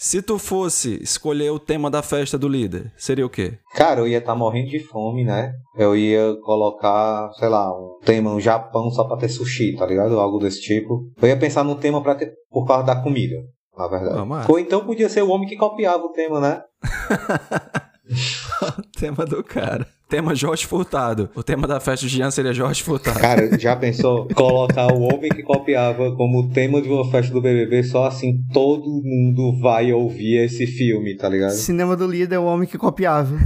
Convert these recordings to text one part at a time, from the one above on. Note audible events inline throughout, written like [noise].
Se tu fosse escolher o tema da festa do líder, seria o quê? Cara, eu ia estar tá morrendo de fome, né? Eu ia colocar, sei lá, um tema no Japão só pra ter sushi, tá ligado? Algo desse tipo. Eu ia pensar num tema pra ter, por causa da comida, na verdade. Ou então podia ser o homem que copiava o tema, né? [laughs] [laughs] tema do cara. Tema Jorge Furtado. O tema da festa de Jean seria Jorge Furtado. Cara, já pensou colocar o homem que copiava como tema de uma festa do BBB só assim todo mundo vai ouvir esse filme, tá ligado? Cinema do líder é o homem que copiava.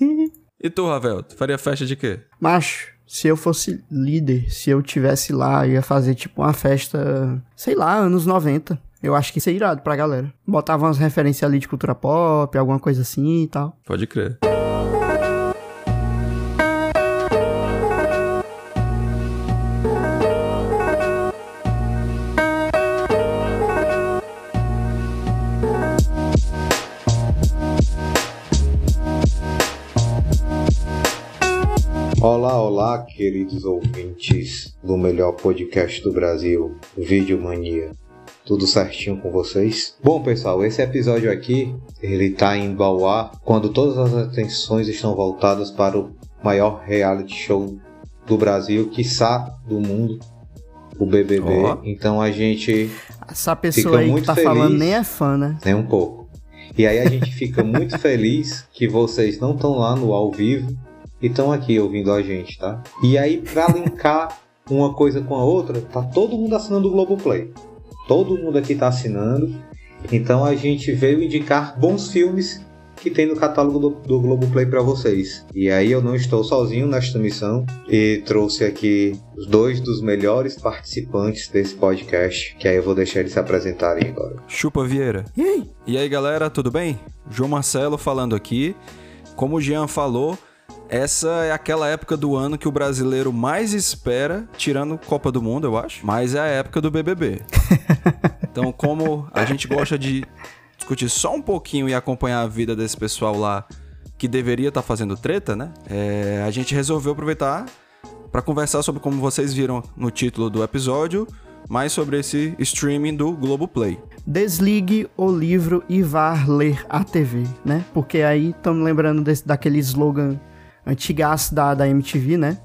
[laughs] e tu, Ravel, tu faria festa de quê? Macho, se eu fosse líder, se eu tivesse lá, ia fazer tipo uma festa, sei lá, anos 90. Eu acho que isso é irado pra galera. Botava umas referências ali de cultura pop, alguma coisa assim e tal. Pode crer. Olá, olá, queridos ouvintes do melhor podcast do Brasil, Vídeo Mania. Tudo certinho com vocês? Bom, pessoal, esse episódio aqui, ele tá ao ar quando todas as atenções estão voltadas para o maior reality show do Brasil, quiçá do mundo, o BBB. Oh. Então a gente Essa pessoa aí que tá feliz, falando nem é fã, né? Nem um pouco. E aí a gente fica muito [laughs] feliz que vocês não estão lá no ao vivo e estão aqui ouvindo a gente, tá? E aí, para linkar uma coisa com a outra, tá todo mundo assinando o Globoplay. Todo mundo aqui tá assinando. Então a gente veio indicar bons filmes que tem no catálogo do, do Globoplay para vocês. E aí eu não estou sozinho nesta missão e trouxe aqui os dois dos melhores participantes desse podcast, que aí eu vou deixar eles se apresentarem agora. Chupa Vieira. E aí? E aí galera, tudo bem? João Marcelo falando aqui. Como o Jean falou, essa é aquela época do ano que o brasileiro mais espera, tirando Copa do Mundo, eu acho, mas é a época do BBB. [laughs] então, como a gente gosta de discutir só um pouquinho e acompanhar a vida desse pessoal lá que deveria estar tá fazendo treta, né? É, a gente resolveu aproveitar para conversar sobre como vocês viram no título do episódio, mais sobre esse streaming do Globoplay. Desligue o livro e vá ler a TV, né? Porque aí estamos lembrando desse, daquele slogan antigaço da, da MTV, né?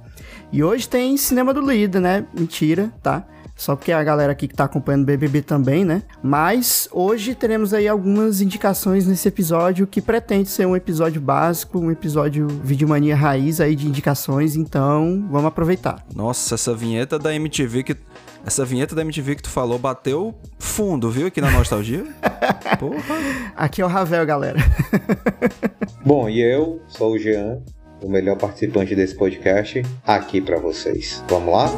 E hoje tem Cinema do Líder, né? Mentira, tá? Só porque a galera aqui que tá acompanhando o BBB também, né? Mas hoje teremos aí algumas indicações nesse episódio que pretende ser um episódio básico, um episódio Videomania raiz aí de indicações, então vamos aproveitar. Nossa, essa vinheta da MTV que essa vinheta da MTV que tu falou bateu fundo, viu? Aqui na nostalgia. [laughs] Porra. Aqui é o Ravel, galera. [laughs] Bom, e eu sou o Jean, o melhor participante desse podcast, aqui para vocês. Vamos lá?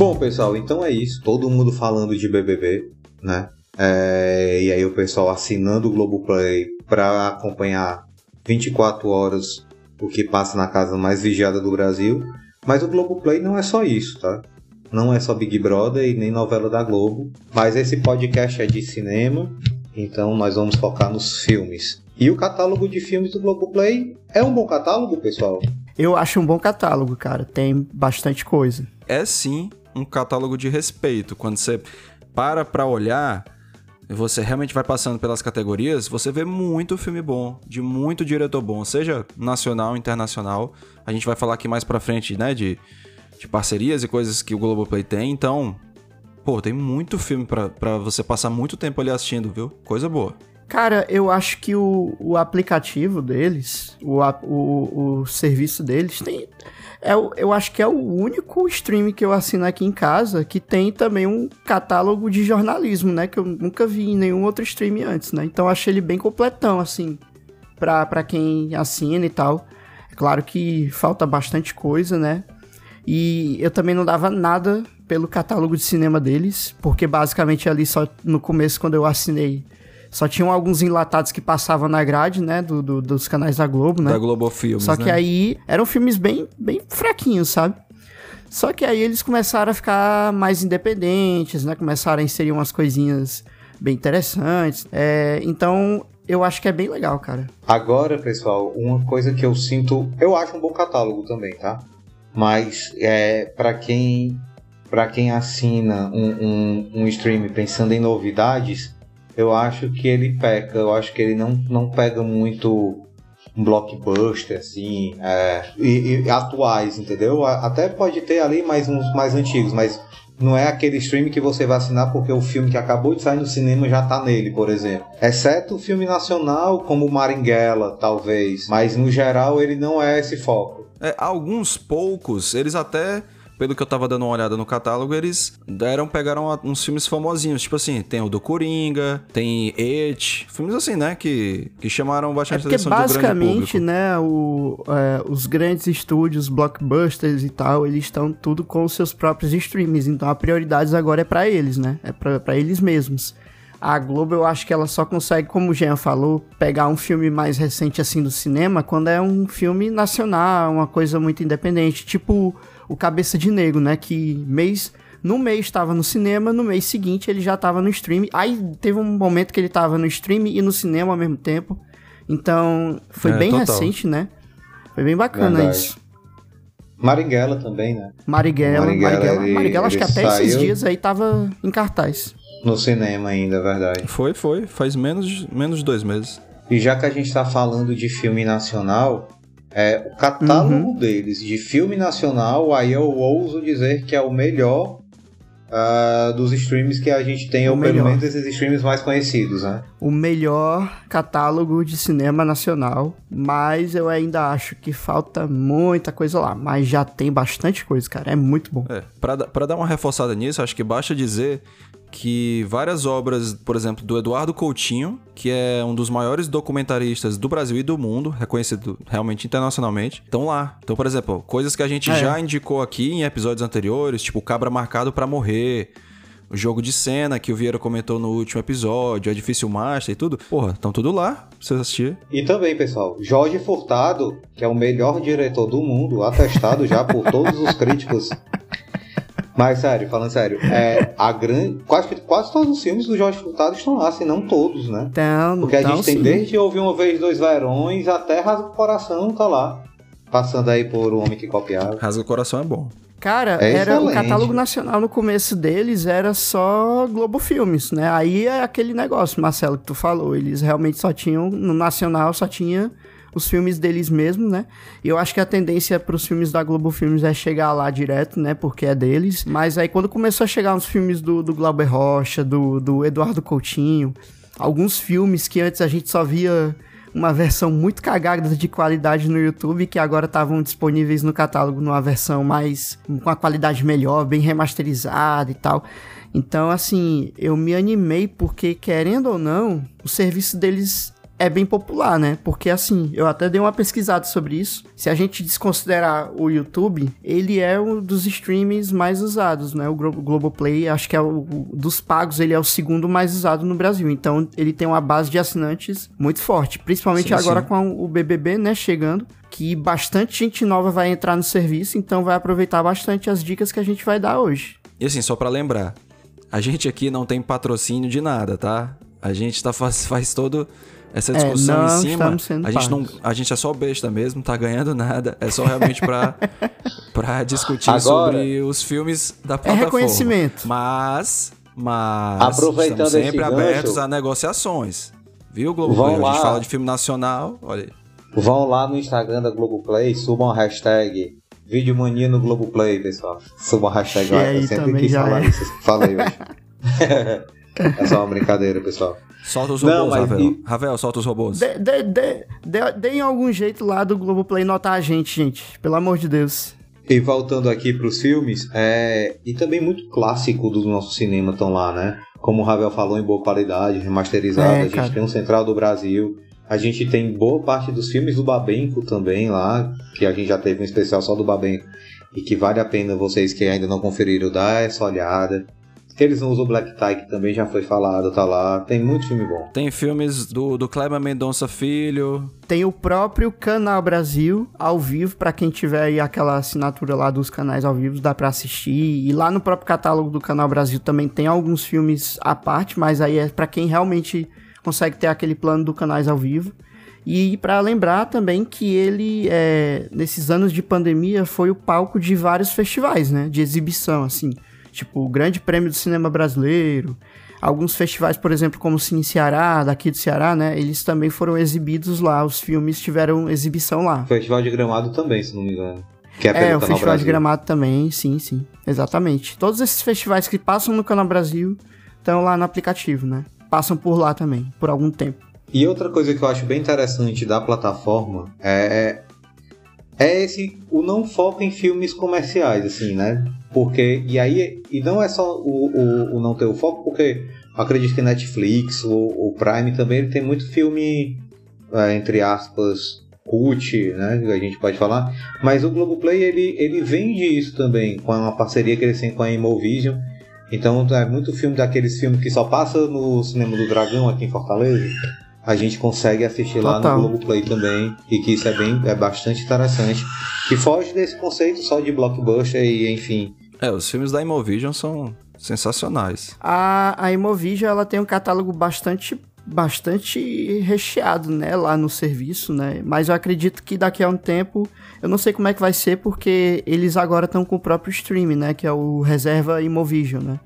Bom, pessoal, então é isso. Todo mundo falando de BBB, né? É, e aí o pessoal assinando o Globoplay para acompanhar 24 horas o que passa na casa mais vigiada do Brasil. Mas o Globoplay não é só isso, tá? Não é só Big Brother e nem novela da Globo. Mas esse podcast é de cinema, então nós vamos focar nos filmes. E o catálogo de filmes do Globoplay é um bom catálogo, pessoal? Eu acho um bom catálogo, cara. Tem bastante coisa. É sim um catálogo de respeito. Quando você para pra olhar você realmente vai passando pelas categorias, você vê muito filme bom, de muito diretor bom, seja nacional, internacional. A gente vai falar aqui mais pra frente, né, de, de parcerias e coisas que o Globoplay tem, então, pô, tem muito filme para você passar muito tempo ali assistindo, viu? Coisa boa. Cara, eu acho que o, o aplicativo deles, o, o, o serviço deles tem é, eu acho que é o único stream que eu assino aqui em casa que tem também um catálogo de jornalismo, né? Que eu nunca vi em nenhum outro stream antes, né? Então achei ele bem completão, assim, pra, pra quem assina e tal. É claro que falta bastante coisa, né? E eu também não dava nada pelo catálogo de cinema deles, porque basicamente ali só no começo, quando eu assinei, só tinham alguns enlatados que passavam na grade, né? Do, do dos canais da Globo, né? Da Globo Filmes, Só que né? aí eram filmes bem, bem fraquinhos, sabe? Só que aí eles começaram a ficar mais independentes, né? Começaram a inserir umas coisinhas bem interessantes. É, então, eu acho que é bem legal, cara. Agora, pessoal, uma coisa que eu sinto, eu acho um bom catálogo também, tá? Mas é para quem para quem assina um, um, um stream pensando em novidades, eu acho que ele peca. Eu acho que ele não, não pega muito um blockbuster, assim, é, e, e, atuais, entendeu? Até pode ter ali mais uns mais antigos, mas não é aquele stream que você vai assinar porque o filme que acabou de sair no cinema já tá nele, por exemplo. Exceto o filme nacional, como Maringuela, talvez. Mas no geral ele não é esse foco. É, alguns poucos, eles até pelo que eu tava dando uma olhada no catálogo, eles deram, pegaram uns filmes famosinhos. Tipo assim, tem o do Coringa, tem It, filmes assim, né? Que, que chamaram bastante é atenção do grande público. basicamente, né, o, é, os grandes estúdios, blockbusters e tal, eles estão tudo com os seus próprios streams. Então a prioridade agora é para eles, né? É para eles mesmos. A Globo, eu acho que ela só consegue, como o Jean falou, pegar um filme mais recente assim do cinema quando é um filme nacional, uma coisa muito independente. Tipo o Cabeça de Negro, né? Que mês. No mês estava no cinema, no mês seguinte ele já estava no stream. Aí teve um momento que ele estava no stream e no cinema ao mesmo tempo. Então, foi é, bem total. recente, né? Foi bem bacana Verdade. isso. Marighella também, né? Marighella, Marighella, Marighella, ele, Marighella acho que até esses dias aí tava em cartaz. No cinema ainda, é verdade. Foi, foi. Faz menos, menos de dois meses. E já que a gente tá falando de filme nacional, é, o catálogo uhum. deles de filme nacional, aí eu ouso dizer que é o melhor uh, dos streams que a gente tem, o ou melhor. pelo menos esses streams mais conhecidos, né? O melhor catálogo de cinema nacional, mas eu ainda acho que falta muita coisa lá. Mas já tem bastante coisa, cara. É muito bom. É, pra, pra dar uma reforçada nisso, acho que basta dizer que várias obras, por exemplo, do Eduardo Coutinho, que é um dos maiores documentaristas do Brasil e do mundo, reconhecido realmente internacionalmente, estão lá. Então, por exemplo, coisas que a gente é. já indicou aqui em episódios anteriores, tipo Cabra Marcado para Morrer, o jogo de cena que o Vieira comentou no último episódio, é difícil Master e tudo. Porra, estão tudo lá pra vocês assistirem. E também, pessoal, Jorge Furtado, que é o melhor diretor do mundo, atestado já por todos os críticos [laughs] mas sério, falando sério, é, a grande, quase, quase todos os filmes do Jorge Furtado estão lá, se não todos, né? Então, Porque a gente tem sim. desde Ouvir Uma Vez Dois Verões até Rasga o Coração tá lá. Passando aí por O Homem que Copiava. Rasga o Coração é bom. Cara, é era excelente. o catálogo nacional no começo deles era só Globo Filmes, né? Aí é aquele negócio, Marcelo, que tu falou. Eles realmente só tinham, no nacional só tinha os filmes deles mesmos, né? E eu acho que a tendência para os filmes da Globo Filmes é chegar lá direto, né? Porque é deles. Mas aí quando começou a chegar uns filmes do, do Glauber Rocha, do, do Eduardo Coutinho, alguns filmes que antes a gente só via uma versão muito cagada de qualidade no YouTube, que agora estavam disponíveis no catálogo numa versão mais. com a qualidade melhor, bem remasterizada e tal. Então, assim, eu me animei porque, querendo ou não, o serviço deles é bem popular, né? Porque assim, eu até dei uma pesquisada sobre isso. Se a gente desconsiderar o YouTube, ele é um dos streams mais usados, né? O Globoplay, acho que é o dos pagos, ele é o segundo mais usado no Brasil. Então, ele tem uma base de assinantes muito forte, principalmente sim, agora sim. com o BBB, né, chegando que bastante gente nova vai entrar no serviço, então vai aproveitar bastante as dicas que a gente vai dar hoje. E assim, só para lembrar, a gente aqui não tem patrocínio de nada, tá? A gente tá, faz, [laughs] faz todo essa discussão é, em cima, a gente, não, a gente é só besta mesmo, tá ganhando nada. É só realmente pra, [laughs] pra discutir Agora, sobre os filmes da é plataforma. É reconhecimento. Mas, mas Aproveitando estamos sempre abertos gancho, a negociações. Viu, Globoplay? A gente fala de filme nacional, olha aí. Vão lá no Instagram da Globoplay, subam a hashtag Videomania no Globoplay, pessoal. Subam a hashtag lá, eu sempre quis falar é. isso, falei hoje. [laughs] é só uma [laughs] brincadeira, pessoal. Solta os robôs, não, Ravel. E... Ravel, solta os robôs. Deem de, de, de, de, algum jeito lá do Globoplay notar a gente, gente. Pelo amor de Deus. E voltando aqui para os filmes, é... e também muito clássico do nosso cinema estão lá, né? Como o Ravel falou, em boa qualidade, remasterizado. É, a gente cara. tem um Central do Brasil. A gente tem boa parte dos filmes do Babenco também lá, que a gente já teve um especial só do Babenco. E que vale a pena vocês que ainda não conferiram dar essa olhada. Que eles não usam Black Tie, que também já foi falado, tá lá. Tem muito filme bom. Tem filmes do, do Kleber Mendonça Filho. Tem o próprio Canal Brasil ao vivo, para quem tiver aí aquela assinatura lá dos canais ao vivo, dá para assistir. E lá no próprio catálogo do Canal Brasil também tem alguns filmes à parte, mas aí é para quem realmente consegue ter aquele plano do canais ao vivo. E para lembrar também que ele, é, nesses anos de pandemia, foi o palco de vários festivais, né? De exibição, assim tipo o Grande Prêmio do Cinema Brasileiro, alguns festivais, por exemplo, como o Cine Ceará, daqui do Ceará, né? Eles também foram exibidos lá, os filmes tiveram exibição lá. Festival de Gramado também, se não me engano. Que é, é o Festival Brasil. de Gramado também, sim, sim. Exatamente. Todos esses festivais que passam no Canal Brasil estão lá no aplicativo, né? Passam por lá também, por algum tempo. E outra coisa que eu acho bem interessante da plataforma é, é esse o não foco em filmes comerciais, assim, né? Porque, e aí, e não é só o, o, o não ter o foco, porque acredito que Netflix, o, o Prime também, ele tem muito filme, é, entre aspas, cult, né, a gente pode falar, mas o Globoplay, ele, ele vende isso também, com uma parceria que eles têm com a Imovision, então é muito filme daqueles filmes que só passa no Cinema do Dragão aqui em Fortaleza, a gente consegue assistir Total. lá no Globoplay também, e que isso é bem é bastante interessante, que foge desse conceito só de blockbuster e enfim, é, os filmes da Imovision são sensacionais. A, a Imovision, ela tem um catálogo bastante bastante recheado, né, lá no serviço, né? Mas eu acredito que daqui a um tempo, eu não sei como é que vai ser porque eles agora estão com o próprio streaming, né, que é o Reserva Imovision, né?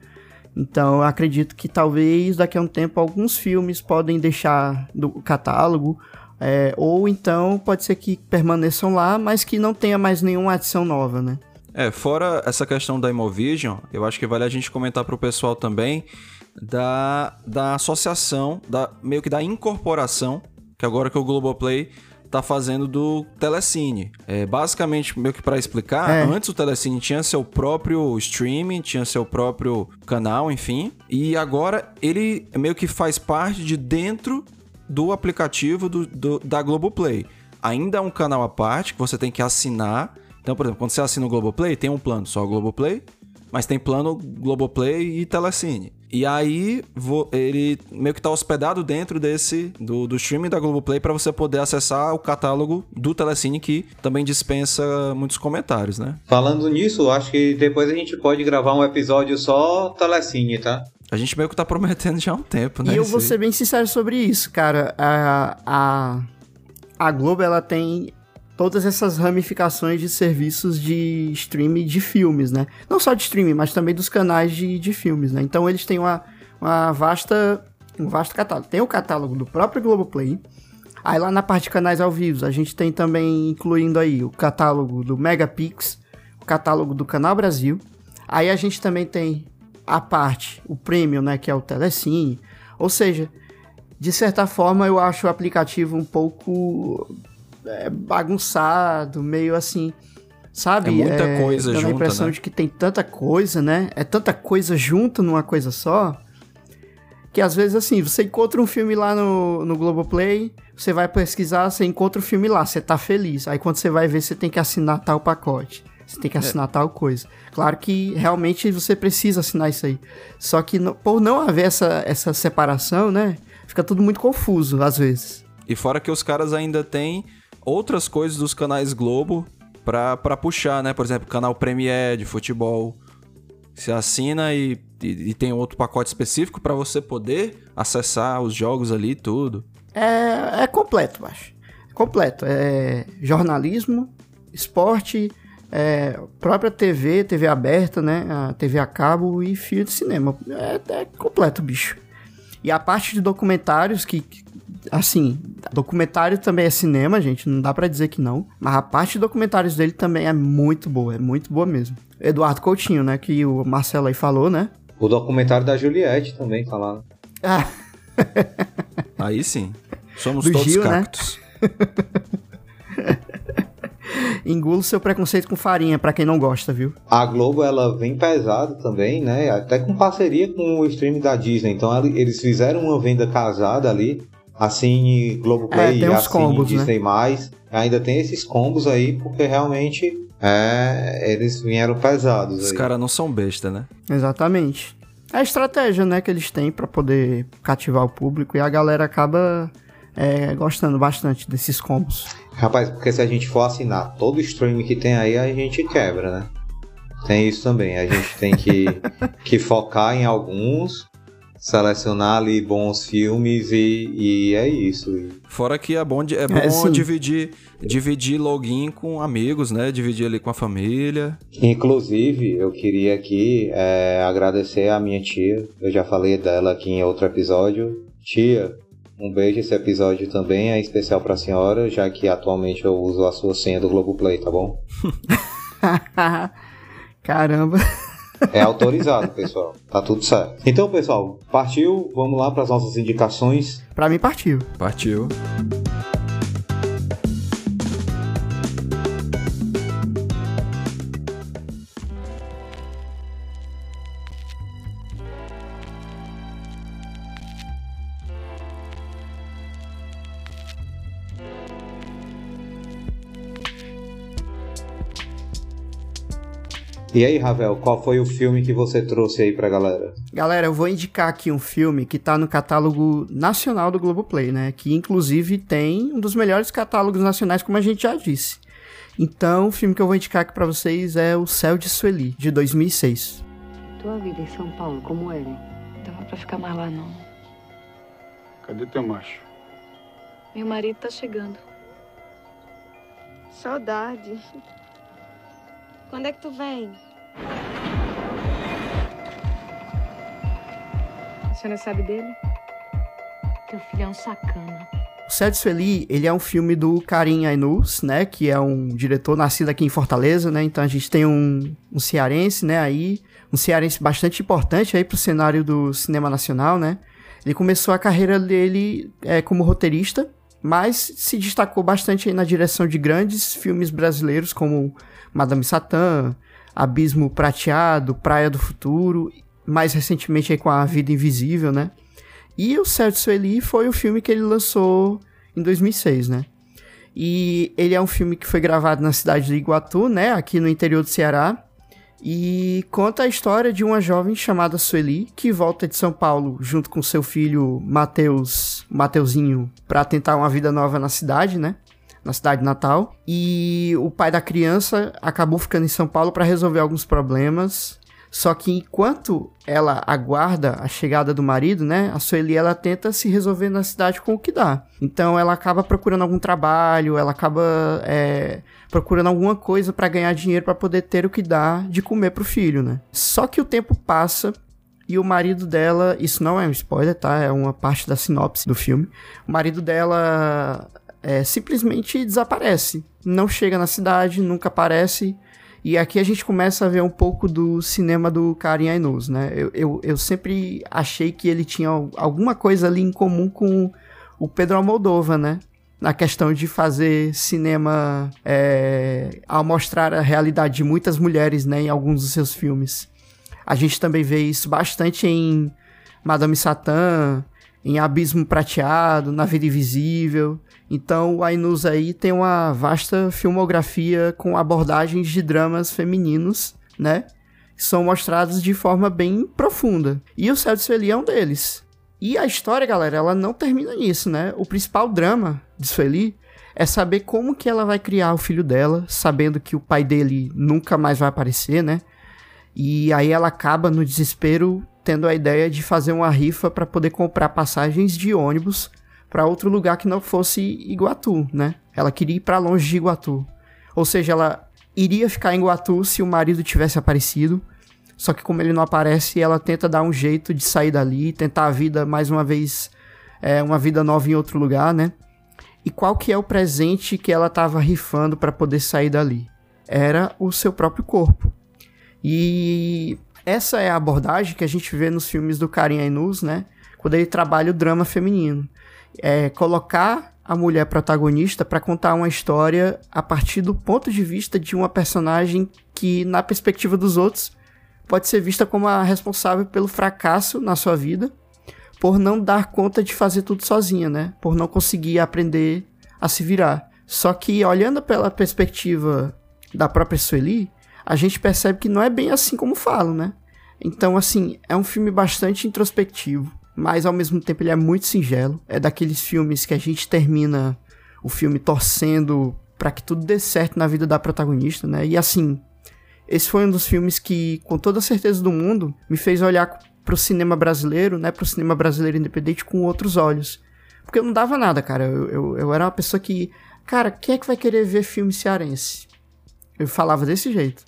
Então, eu acredito que talvez daqui a um tempo alguns filmes podem deixar do catálogo, é, ou então pode ser que permaneçam lá, mas que não tenha mais nenhuma adição nova, né? É, fora essa questão da Imovision, eu acho que vale a gente comentar para o pessoal também da, da associação, da meio que da incorporação, que agora que o Globoplay tá fazendo do Telecine. É, basicamente, meio que para explicar, é. antes o Telecine tinha seu próprio streaming, tinha seu próprio canal, enfim, e agora ele meio que faz parte de dentro do aplicativo do, do da Globoplay. Ainda é um canal à parte que você tem que assinar então, por exemplo, quando você assina o Globoplay, tem um plano só o Globoplay, mas tem plano Globoplay e Telecine. E aí ele meio que está hospedado dentro desse do, do streaming da Globoplay para você poder acessar o catálogo do Telecine que também dispensa muitos comentários, né? Falando nisso, acho que depois a gente pode gravar um episódio só Telecine, tá? A gente meio que tá prometendo já há um tempo, né? E eu vou ser bem sincero sobre isso, cara. A, a, a Globo, ela tem todas essas ramificações de serviços de streaming de filmes, né? Não só de streaming, mas também dos canais de, de filmes, né? Então eles têm uma, uma vasta, um vasto catálogo. Tem o catálogo do próprio Globoplay. Aí lá na parte de canais ao vivo, a gente tem também incluindo aí o catálogo do Megapix, o catálogo do Canal Brasil. Aí a gente também tem a parte, o premium, né, que é o Telecine. Ou seja, de certa forma eu acho o aplicativo um pouco é, bagunçado, meio assim, sabe? É muita é, coisa dando junta, a impressão né? de que tem tanta coisa, né? É tanta coisa junto numa coisa só, que às vezes assim, você encontra um filme lá no, no Globoplay, você vai pesquisar, você encontra o filme lá, você tá feliz. Aí quando você vai ver, você tem que assinar tal pacote. Você tem que é. assinar é. tal coisa. Claro que realmente você precisa assinar isso aí. Só que por não haver essa, essa separação, né? Fica tudo muito confuso às vezes. E fora que os caras ainda têm outras coisas dos canais Globo pra, pra puxar, né? Por exemplo, canal Premier de futebol. Você assina e, e, e tem outro pacote específico para você poder acessar os jogos ali e tudo. É, é completo, acho. É completo. É jornalismo, esporte, é, própria TV, TV aberta, né? A TV a cabo e fio de cinema. É, é completo, bicho. E a parte de documentários que, assim, documentário também é cinema, gente, não dá para dizer que não, mas a parte de documentários dele também é muito boa, é muito boa mesmo. Eduardo Coutinho, né, que o Marcelo aí falou, né? O documentário da Juliette também tá lá. Ah. [laughs] aí sim. Somos Do todos Gil, né? cactos. [laughs] Né? Engulo seu preconceito com farinha, para quem não gosta, viu? A Globo, ela vem pesada também, né? Até com parceria com o stream da Disney. Então, eles fizeram uma venda casada ali assine Globoplay, é, combos, né? Disney+, né? ainda tem esses combos aí, porque realmente é, eles vieram pesados Os caras não são besta, né? Exatamente. é a estratégia, né, que eles têm para poder cativar o público e a galera acaba é, gostando bastante desses combos. Rapaz, porque se a gente for assinar todo o stream que tem aí, a gente quebra, né? Tem isso também. A gente tem que, [laughs] que focar em alguns, selecionar ali bons filmes e, e é isso. Fora que é bom, é bom é, dividir, dividir login com amigos, né? Dividir ali com a família. Inclusive, eu queria aqui é, agradecer a minha tia. Eu já falei dela aqui em outro episódio. Tia, um beijo. Esse episódio também é especial para a senhora, já que atualmente eu uso a sua senha do Globoplay, tá bom? [laughs] Caramba. É autorizado, pessoal. Tá tudo certo. Então, pessoal, partiu. Vamos lá para as nossas indicações. Para mim, partiu. Partiu. E aí, Ravel, qual foi o filme que você trouxe aí pra galera? Galera, eu vou indicar aqui um filme que tá no catálogo nacional do Globoplay, né? Que inclusive tem um dos melhores catálogos nacionais, como a gente já disse. Então, o filme que eu vou indicar aqui pra vocês é O Céu de Sueli, de 2006. Tua vida em São Paulo, como era? Dava pra ficar mais lá, não. Cadê teu macho? Meu marido tá chegando. Saudade. Quando é que tu vem? A senhora sabe dele? Teu filho é um sacana. O Céu Sueli, ele é um filme do Karim Ainus, né, que é um diretor nascido aqui em Fortaleza, né, então a gente tem um, um cearense, né, aí, um cearense bastante importante aí pro cenário do cinema nacional, né, ele começou a carreira dele é, como roteirista, mas se destacou bastante na direção de grandes filmes brasileiros como Madame Satã, Abismo Prateado, Praia do Futuro, mais recentemente com A Vida Invisível, né? E o Certo Sueli foi o filme que ele lançou em 2006, né? E ele é um filme que foi gravado na cidade de Iguatu, né? Aqui no interior do Ceará. E conta a história de uma jovem chamada Sueli, que volta de São Paulo junto com seu filho Mateus, Mateuzinho, para tentar uma vida nova na cidade, né? na cidade natal. E o pai da criança acabou ficando em São Paulo para resolver alguns problemas. Só que enquanto ela aguarda a chegada do marido, né, a Sueli ela tenta se resolver na cidade com o que dá. Então ela acaba procurando algum trabalho, ela acaba é, procurando alguma coisa para ganhar dinheiro para poder ter o que dá de comer pro filho, né. Só que o tempo passa e o marido dela, isso não é um spoiler, tá? É uma parte da sinopse do filme. O marido dela é, simplesmente desaparece. Não chega na cidade, nunca aparece. E aqui a gente começa a ver um pouco do cinema do Karim Ainuz, né? Eu, eu, eu, sempre achei que ele tinha alguma coisa ali em comum com o Pedro Almodóvar, né? Na questão de fazer cinema é, ao mostrar a realidade de muitas mulheres, né? Em alguns dos seus filmes. A gente também vê isso bastante em Madame Satã, em Abismo Prateado, Na Vida Invisível. Então, o Ainus aí tem uma vasta filmografia com abordagens de dramas femininos, né? São mostrados de forma bem profunda. E o Céu de Sueli é um deles. E a história, galera, ela não termina nisso, né? O principal drama de Sueli é saber como que ela vai criar o filho dela, sabendo que o pai dele nunca mais vai aparecer, né? E aí ela acaba no desespero tendo a ideia de fazer uma rifa para poder comprar passagens de ônibus para outro lugar que não fosse Iguatu, né? Ela queria ir para longe de Iguatu. Ou seja, ela iria ficar em Iguatu se o marido tivesse aparecido. Só que como ele não aparece, ela tenta dar um jeito de sair dali, tentar a vida mais uma vez, é, uma vida nova em outro lugar, né? E qual que é o presente que ela estava rifando para poder sair dali? Era o seu próprio corpo. E essa é a abordagem que a gente vê nos filmes do Karim Ainuz, né? Quando ele trabalha o drama feminino é, colocar a mulher protagonista para contar uma história a partir do ponto de vista de uma personagem que, na perspectiva dos outros, pode ser vista como a responsável pelo fracasso na sua vida, por não dar conta de fazer tudo sozinha, né? Por não conseguir aprender a se virar. Só que, olhando pela perspectiva da própria Sueli, a gente percebe que não é bem assim como falam, né? Então, assim, é um filme bastante introspectivo, mas ao mesmo tempo ele é muito singelo. É daqueles filmes que a gente termina o filme torcendo para que tudo dê certo na vida da protagonista, né? E assim, esse foi um dos filmes que, com toda a certeza do mundo, me fez olhar pro cinema brasileiro, né? Pro cinema brasileiro independente com outros olhos. Porque eu não dava nada, cara. Eu, eu, eu era uma pessoa que. Cara, quem é que vai querer ver filme cearense? Eu falava desse jeito.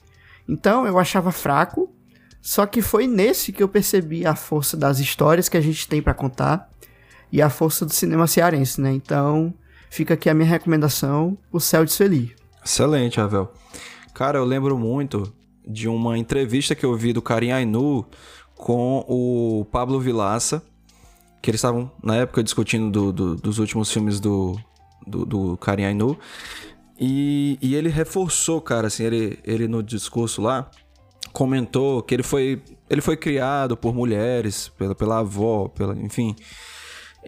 Então eu achava fraco. Só que foi nesse que eu percebi a força das histórias que a gente tem para contar e a força do cinema cearense, né? Então fica aqui a minha recomendação: O Céu de Sueli. Excelente, Ravel. Cara, eu lembro muito de uma entrevista que eu vi do Karim Ainu com o Pablo Vilaça, que eles estavam na época discutindo do, do, dos últimos filmes do, do, do Karim Ainu. E, e ele reforçou, cara, assim, ele, ele no discurso lá comentou que ele foi, ele foi criado por mulheres, pela, pela avó, pela, enfim.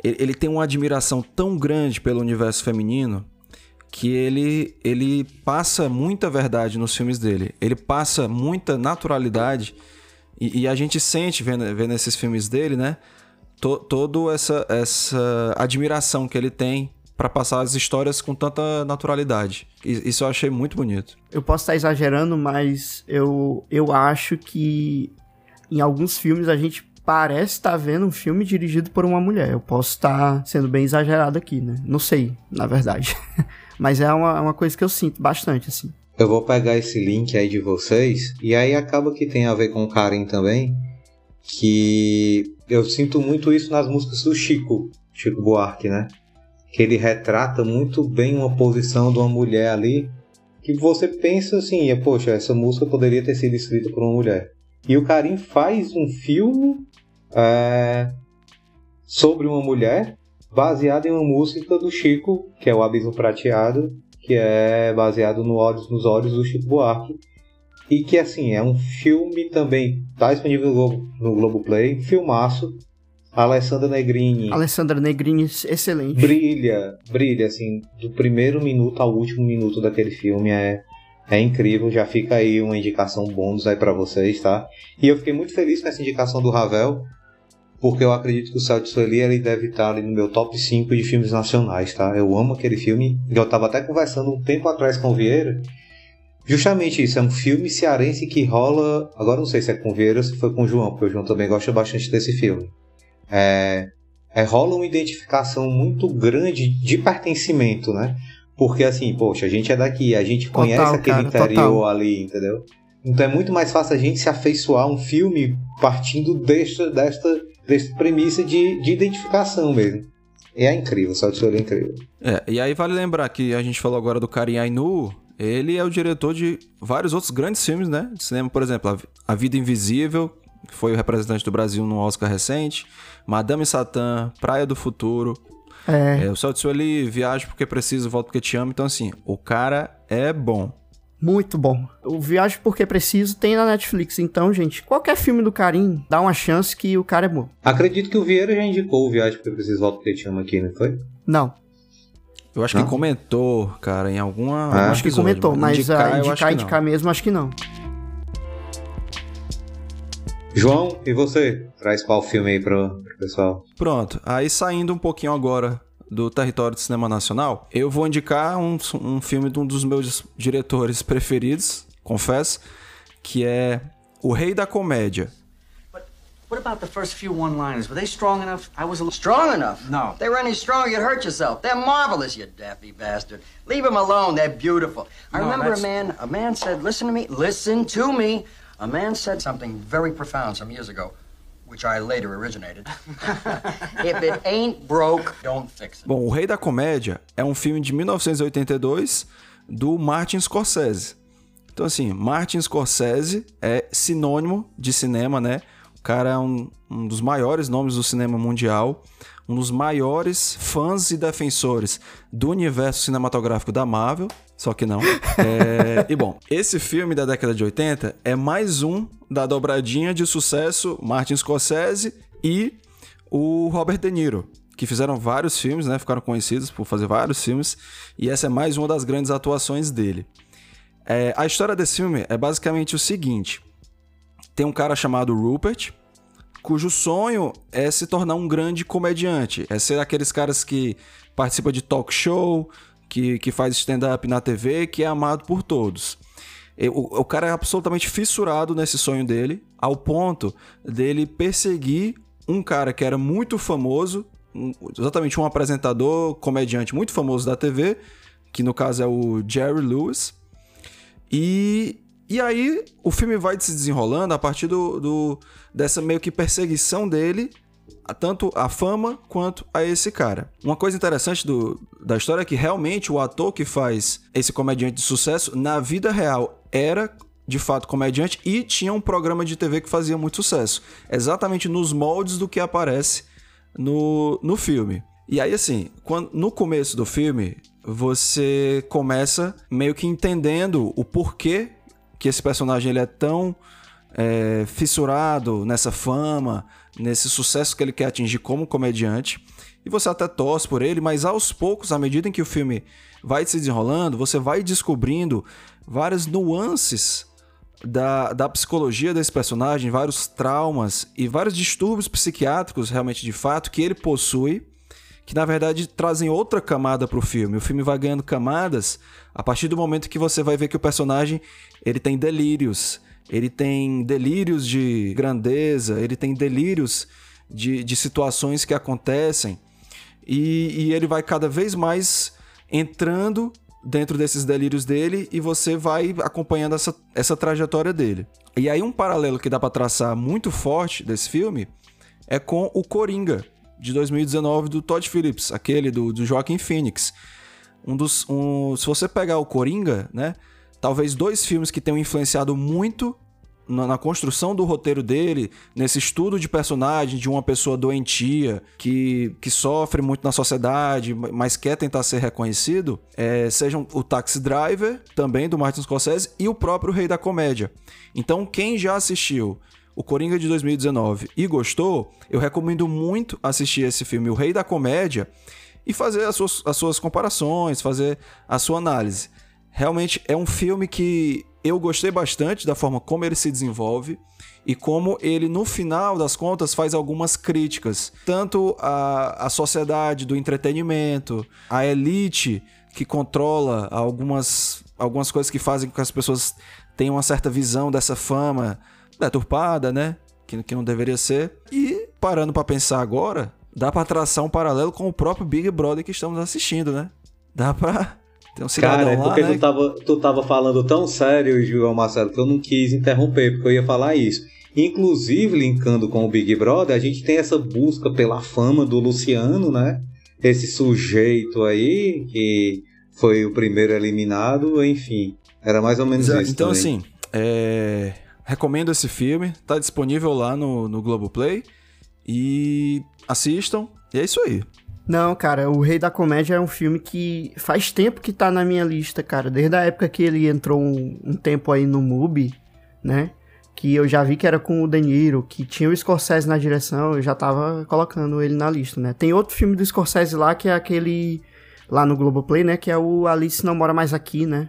Ele, ele tem uma admiração tão grande pelo universo feminino que ele, ele passa muita verdade nos filmes dele. Ele passa muita naturalidade e, e a gente sente vendo, vendo esses filmes dele, né? To, toda essa, essa admiração que ele tem para passar as histórias com tanta naturalidade. Isso eu achei muito bonito. Eu posso estar exagerando, mas eu, eu acho que em alguns filmes a gente parece estar vendo um filme dirigido por uma mulher. Eu posso estar sendo bem exagerado aqui, né? Não sei, na verdade. [laughs] mas é uma, uma coisa que eu sinto bastante, assim. Eu vou pegar esse link aí de vocês, e aí acaba que tem a ver com o Karim também, que eu sinto muito isso nas músicas do Chico, Chico Buarque, né? Que ele retrata muito bem uma posição de uma mulher ali que você pensa assim, poxa, essa música poderia ter sido escrita por uma mulher. E o Karim faz um filme é, sobre uma mulher baseado em uma música do Chico, que é o Abismo Prateado, que é baseado no olhos, nos olhos do Chico Buarque. E que assim, é um filme também, está disponível no, Globo, no Globoplay, filmaço, Alessandra Negrini. Alessandra Negrini, excelente. Brilha, brilha, assim, do primeiro minuto ao último minuto daquele filme é, é incrível. Já fica aí uma indicação bônus aí para vocês, tá? E eu fiquei muito feliz com essa indicação do Ravel, porque eu acredito que o Céu de Sueli ele deve estar ali no meu top 5 de filmes nacionais, tá? Eu amo aquele filme. Eu tava até conversando um tempo atrás com o Vieira. Justamente isso, é um filme cearense que rola. Agora não sei se é com o Vieira ou se foi com o João, porque o João também gosta bastante desse filme é, é, rola uma identificação muito grande de pertencimento, né? Porque assim, poxa, a gente é daqui, a gente total, conhece aquele cara, interior total. ali, entendeu? Então é muito mais fácil a gente se afeiçoar a um filme partindo desta, desta, desta premissa de, de identificação mesmo. É incrível, só de é incrível. É, e aí vale lembrar que a gente falou agora do Karim Ainu, ele é o diretor de vários outros grandes filmes, né? De cinema, por exemplo, A Vida Invisível, que foi o representante do Brasil no Oscar recente. Madame Satã, Praia do Futuro. É. é o de Sueli, Viagem Porque Preciso, Volto Porque Te Amo. Então, assim, o cara é bom. Muito bom. O Viagem Porque Preciso tem na Netflix. Então, gente, qualquer filme do Karim, dá uma chance que o cara é bom. Acredito que o Vieira já indicou o Viagem Porque Preciso, Volto Porque Te Amo aqui, não foi? Não. Eu acho não? que comentou, cara, em alguma. Ah. Acho que comentou, mas indicar, uh, indicar, indicar mesmo, acho que não. João, e você? Traz qual filme aí pro, pro pessoal? Pronto, aí saindo um pouquinho agora do território do cinema nacional, eu vou indicar um, um filme de um dos meus diretores preferidos, confesso, que é O Rei da Comédia. What about the first few one-liners? Were they strong enough? I was a little... Strong enough? No. If they were any stronger, you'd hurt yourself. They're marvelous, you daffy bastard. Leave them alone. They're beautiful. I no, remember that's... a man, a man said, listen to me, listen to me. A man said something very profound some years ago, which I later originated. [laughs] If it ain't broke, don't fix it. Bom, O Rei da Comédia é um filme de 1982 do Martin Scorsese. Então, assim, Martin Scorsese é sinônimo de cinema, né? O cara é um, um dos maiores nomes do cinema mundial, um dos maiores fãs e defensores do universo cinematográfico da Marvel, só que não. [laughs] É... e bom, esse filme da década de 80 é mais um da dobradinha de sucesso Martin Scorsese e o Robert De Niro, que fizeram vários filmes, né? Ficaram conhecidos por fazer vários filmes, e essa é mais uma das grandes atuações dele. É... a história desse filme é basicamente o seguinte: tem um cara chamado Rupert, cujo sonho é se tornar um grande comediante, é ser aqueles caras que participa de talk show, que, que faz stand-up na TV, que é amado por todos. O, o cara é absolutamente fissurado nesse sonho dele, ao ponto dele perseguir um cara que era muito famoso, um, exatamente um apresentador, comediante muito famoso da TV, que no caso é o Jerry Lewis. E, e aí o filme vai se desenrolando a partir do, do dessa meio que perseguição dele tanto a fama quanto a esse cara. Uma coisa interessante do, da história é que realmente o ator que faz esse comediante de sucesso, na vida real, era de fato comediante e tinha um programa de TV que fazia muito sucesso. Exatamente nos moldes do que aparece no, no filme. E aí, assim, quando, no começo do filme, você começa meio que entendendo o porquê que esse personagem ele é tão é, fissurado nessa fama, nesse sucesso que ele quer atingir como comediante. E você até torce por ele, mas aos poucos, à medida em que o filme vai se desenrolando, você vai descobrindo várias nuances da, da psicologia desse personagem, vários traumas e vários distúrbios psiquiátricos, realmente de fato, que ele possui, que na verdade trazem outra camada para o filme. O filme vai ganhando camadas a partir do momento que você vai ver que o personagem ele tem delírios, ele tem delírios de grandeza, ele tem delírios de, de situações que acontecem e, e ele vai cada vez mais entrando dentro desses delírios dele e você vai acompanhando essa, essa trajetória dele. E aí um paralelo que dá para traçar muito forte desse filme é com o Coringa de 2019 do Todd Phillips, aquele do, do Joaquin Phoenix. Um dos, um, se você pegar o Coringa, né, talvez dois filmes que tenham influenciado muito na, na, construção do roteiro dele, nesse estudo de personagem de uma pessoa doentia que, que sofre muito na sociedade, mas quer tentar ser reconhecido, é, sejam o Taxi Driver, também do Martin Scorsese, e o próprio Rei da Comédia. Então, quem já assistiu o Coringa de 2019 e gostou, eu recomendo muito assistir esse filme, O Rei da Comédia, e fazer as suas, as suas comparações, fazer a sua análise. Realmente é um filme que eu gostei bastante da forma como ele se desenvolve e como ele, no final das contas, faz algumas críticas. Tanto à, à sociedade do entretenimento, à elite que controla algumas, algumas coisas que fazem com que as pessoas tenham uma certa visão dessa fama deturpada, né? Que, que não deveria ser. E, parando para pensar agora, dá para traçar um paralelo com o próprio Big Brother que estamos assistindo, né? Dá pra tem um Cara, é porque né? tu, tava, tu tava falando tão sério, João Marcelo, que eu não quis interromper, porque eu ia falar isso. Inclusive, linkando com o Big Brother, a gente tem essa busca pela fama do Luciano, né? Esse sujeito aí, que foi o primeiro eliminado, enfim. Era mais ou menos Exato. isso. Então, também. assim, é... recomendo esse filme. Tá disponível lá no, no Globoplay. E assistam. E é isso aí. Não, cara, O Rei da Comédia é um filme que faz tempo que tá na minha lista, cara. Desde a época que ele entrou um, um tempo aí no MUBI, né? Que eu já vi que era com o De Niro, que tinha o Scorsese na direção, eu já tava colocando ele na lista, né? Tem outro filme do Scorsese lá, que é aquele lá no Globoplay, né? Que é o Alice Não Mora Mais Aqui, né?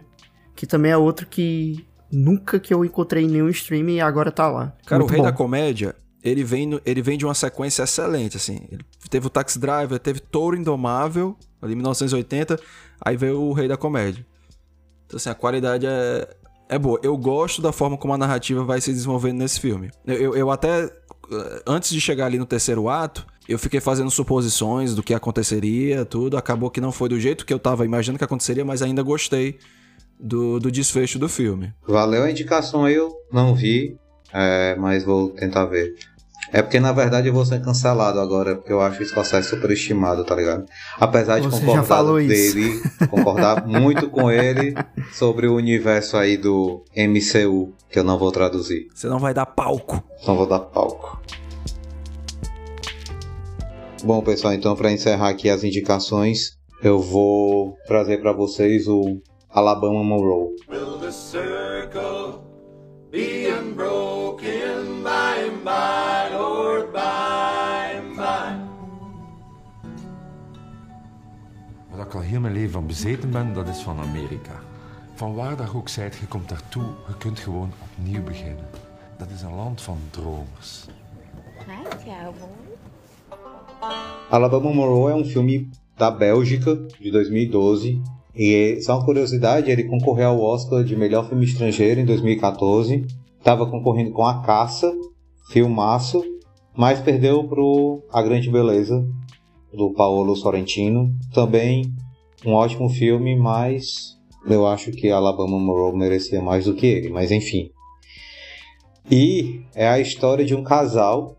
Que também é outro que nunca que eu encontrei em nenhum streaming e agora tá lá. Cara, Muito o Rei bom. da Comédia, ele vem, ele vem de uma sequência excelente, assim. Ele teve o Taxi Driver, teve Touro Indomável, ali em 1980, aí veio o Rei da Comédia. Então, assim, a qualidade é, é boa. Eu gosto da forma como a narrativa vai se desenvolvendo nesse filme. Eu, eu, eu até, antes de chegar ali no terceiro ato, eu fiquei fazendo suposições do que aconteceria, tudo. Acabou que não foi do jeito que eu tava imaginando que aconteceria, mas ainda gostei do, do desfecho do filme. Valeu a indicação aí, eu não vi, é, mas vou tentar ver. É porque na verdade eu vou ser cancelado agora, porque eu acho o Scorsese superestimado, tá ligado? Apesar de Você concordar dele, concordar [laughs] muito com ele sobre o universo aí do MCU, que eu não vou traduzir. Você não vai dar palco. Não vou dar palco. Bom, pessoal, então para encerrar aqui as indicações, eu vou trazer para vocês o Alabama Monroe. Will the circle be unbroken by and by, Lord, by and by? Waar ik al heel mijn leven van bezeten ben, dat is van Amerika. Van waar dat ook zijt, je komt daartoe, je kunt gewoon opnieuw beginnen. dat is een land van dromers. Alabama Monroe é um filme da Bélgica, de 2012. E só uma curiosidade, ele concorreu ao Oscar de melhor filme estrangeiro em 2014. Estava concorrendo com A Caça, filmaço, mas perdeu pro A Grande Beleza, do Paolo Sorrentino. Também um ótimo filme, mas eu acho que Alabama Monroe merecia mais do que ele, mas enfim. E é a história de um casal,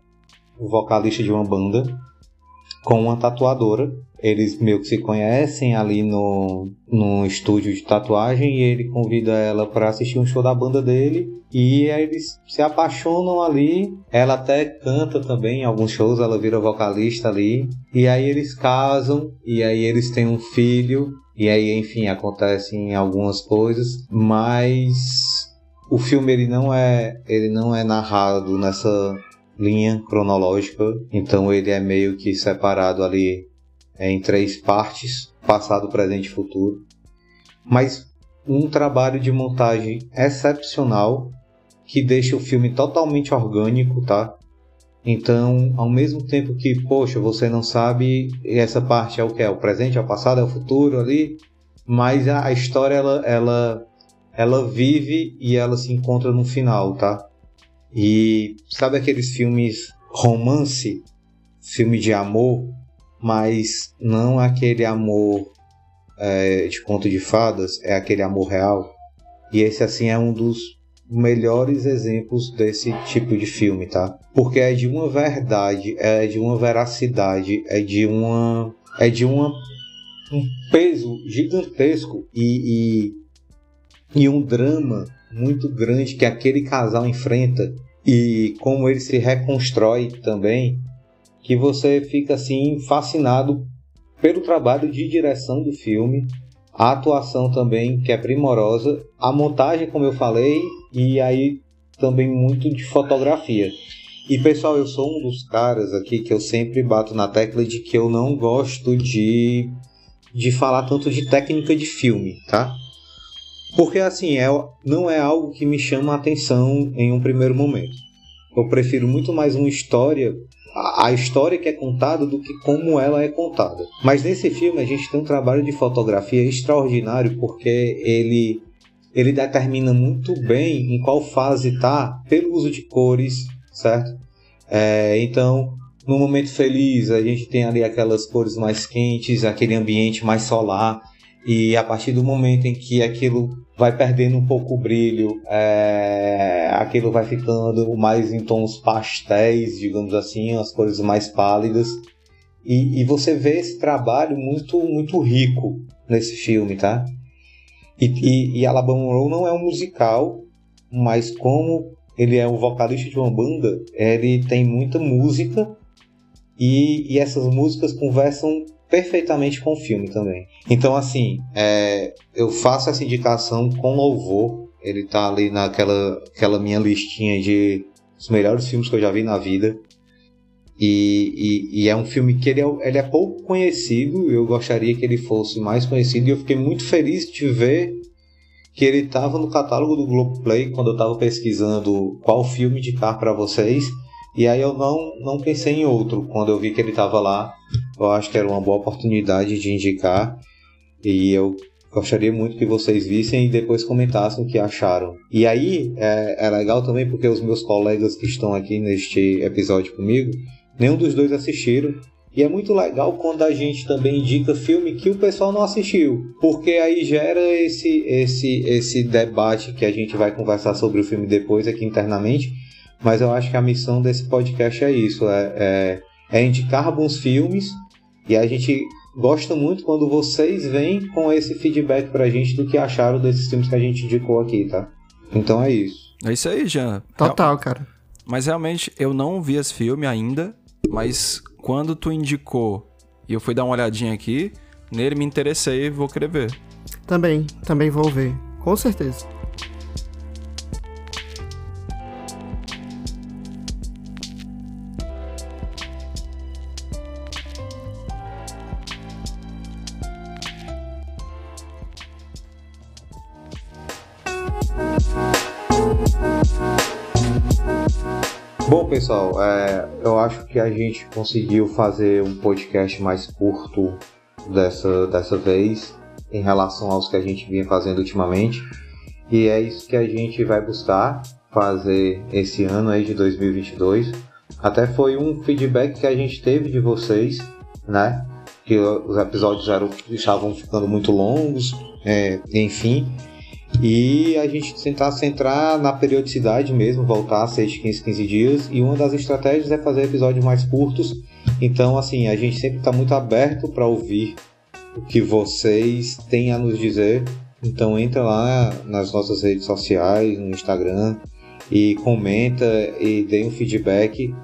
o vocalista de uma banda, com uma tatuadora. Eles meio que se conhecem ali no, no estúdio de tatuagem e ele convida ela para assistir um show da banda dele. E aí eles se apaixonam ali. Ela até canta também em alguns shows, ela vira vocalista ali. E aí eles casam e aí eles têm um filho. E aí, enfim, acontecem algumas coisas, mas o filme ele não é ele não é narrado nessa linha cronológica, então ele é meio que separado ali em três partes, passado, presente e futuro. Mas um trabalho de montagem excepcional que deixa o filme totalmente orgânico, tá? Então, ao mesmo tempo que, poxa, você não sabe essa parte é o que é, o presente, é o passado, é o futuro ali, mas a, história ela, ela ela vive e ela se encontra no final, tá? E sabe aqueles filmes romance, filme de amor, mas não aquele amor é, de conto de fadas, é aquele amor real. E esse assim é um dos melhores exemplos desse tipo de filme, tá? Porque é de uma verdade, é de uma veracidade, é de uma é de uma um peso gigantesco e, e, e um drama muito grande que aquele casal enfrenta e como ele se reconstrói também, que você fica assim fascinado pelo trabalho de direção do filme, a atuação também que é primorosa, a montagem como eu falei e aí também muito de fotografia. E pessoal, eu sou um dos caras aqui que eu sempre bato na tecla de que eu não gosto de de falar tanto de técnica de filme, tá? Porque assim, é, não é algo que me chama a atenção em um primeiro momento. Eu prefiro muito mais uma história, a, a história que é contada do que como ela é contada. Mas nesse filme a gente tem um trabalho de fotografia extraordinário porque ele ele determina muito bem em qual fase está pelo uso de cores, certo? É, então no momento feliz, a gente tem ali aquelas cores mais quentes, aquele ambiente mais solar, e a partir do momento em que aquilo vai perdendo um pouco o brilho, é, aquilo vai ficando mais em tons pastéis, digamos assim, as cores mais pálidas. E, e você vê esse trabalho muito, muito rico nesse filme, tá? E, e, e Alabama Roll não é um musical, mas como ele é um vocalista de uma banda, ele tem muita música e, e essas músicas conversam perfeitamente com o filme também. Então, assim, é, eu faço essa indicação com louvor. Ele tá ali naquela aquela minha listinha de os melhores filmes que eu já vi na vida. E, e, e é um filme que ele é, ele é pouco conhecido. Eu gostaria que ele fosse mais conhecido. E eu fiquei muito feliz de ver que ele estava no catálogo do Globoplay quando eu estava pesquisando qual filme indicar para vocês. E aí eu não, não pensei em outro. Quando eu vi que ele estava lá, eu acho que era uma boa oportunidade de indicar. E eu gostaria muito que vocês vissem e depois comentassem o que acharam. E aí é, é legal também porque os meus colegas que estão aqui neste episódio comigo, nenhum dos dois assistiram. E é muito legal quando a gente também indica filme que o pessoal não assistiu, porque aí gera esse esse esse debate que a gente vai conversar sobre o filme depois aqui internamente mas eu acho que a missão desse podcast é isso: é, é, é indicar bons filmes e a gente gosta muito quando vocês vêm com esse feedback pra gente do que acharam desses filmes que a gente indicou aqui, tá? Então é isso. É isso aí, Jean. Total, cara. Mas realmente eu não vi esse filme ainda, mas quando tu indicou e eu fui dar uma olhadinha aqui, nele me interessei e vou querer ver. Também, também vou ver. Com certeza. Bom, pessoal, é, eu acho que a gente conseguiu fazer um podcast mais curto dessa, dessa vez em relação aos que a gente vinha fazendo ultimamente. E é isso que a gente vai buscar fazer esse ano aí de 2022. Até foi um feedback que a gente teve de vocês, né? Que os episódios eram, estavam ficando muito longos, é, enfim. E a gente tentar centrar na periodicidade mesmo, voltar a 6, 15, 15 dias. E uma das estratégias é fazer episódios mais curtos. Então, assim, a gente sempre está muito aberto para ouvir o que vocês têm a nos dizer. Então, entra lá nas nossas redes sociais, no Instagram, e comenta e dê um feedback,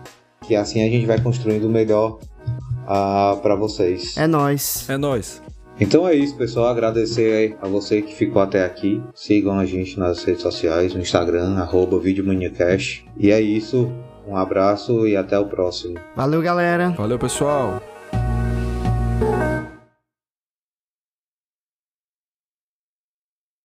que assim a gente vai construindo o melhor uh, para vocês. É nós. É nós. Então é isso, pessoal. Agradecer a você que ficou até aqui. Sigam a gente nas redes sociais, no Instagram, arroba E é isso. Um abraço e até o próximo. Valeu, galera. Valeu, pessoal.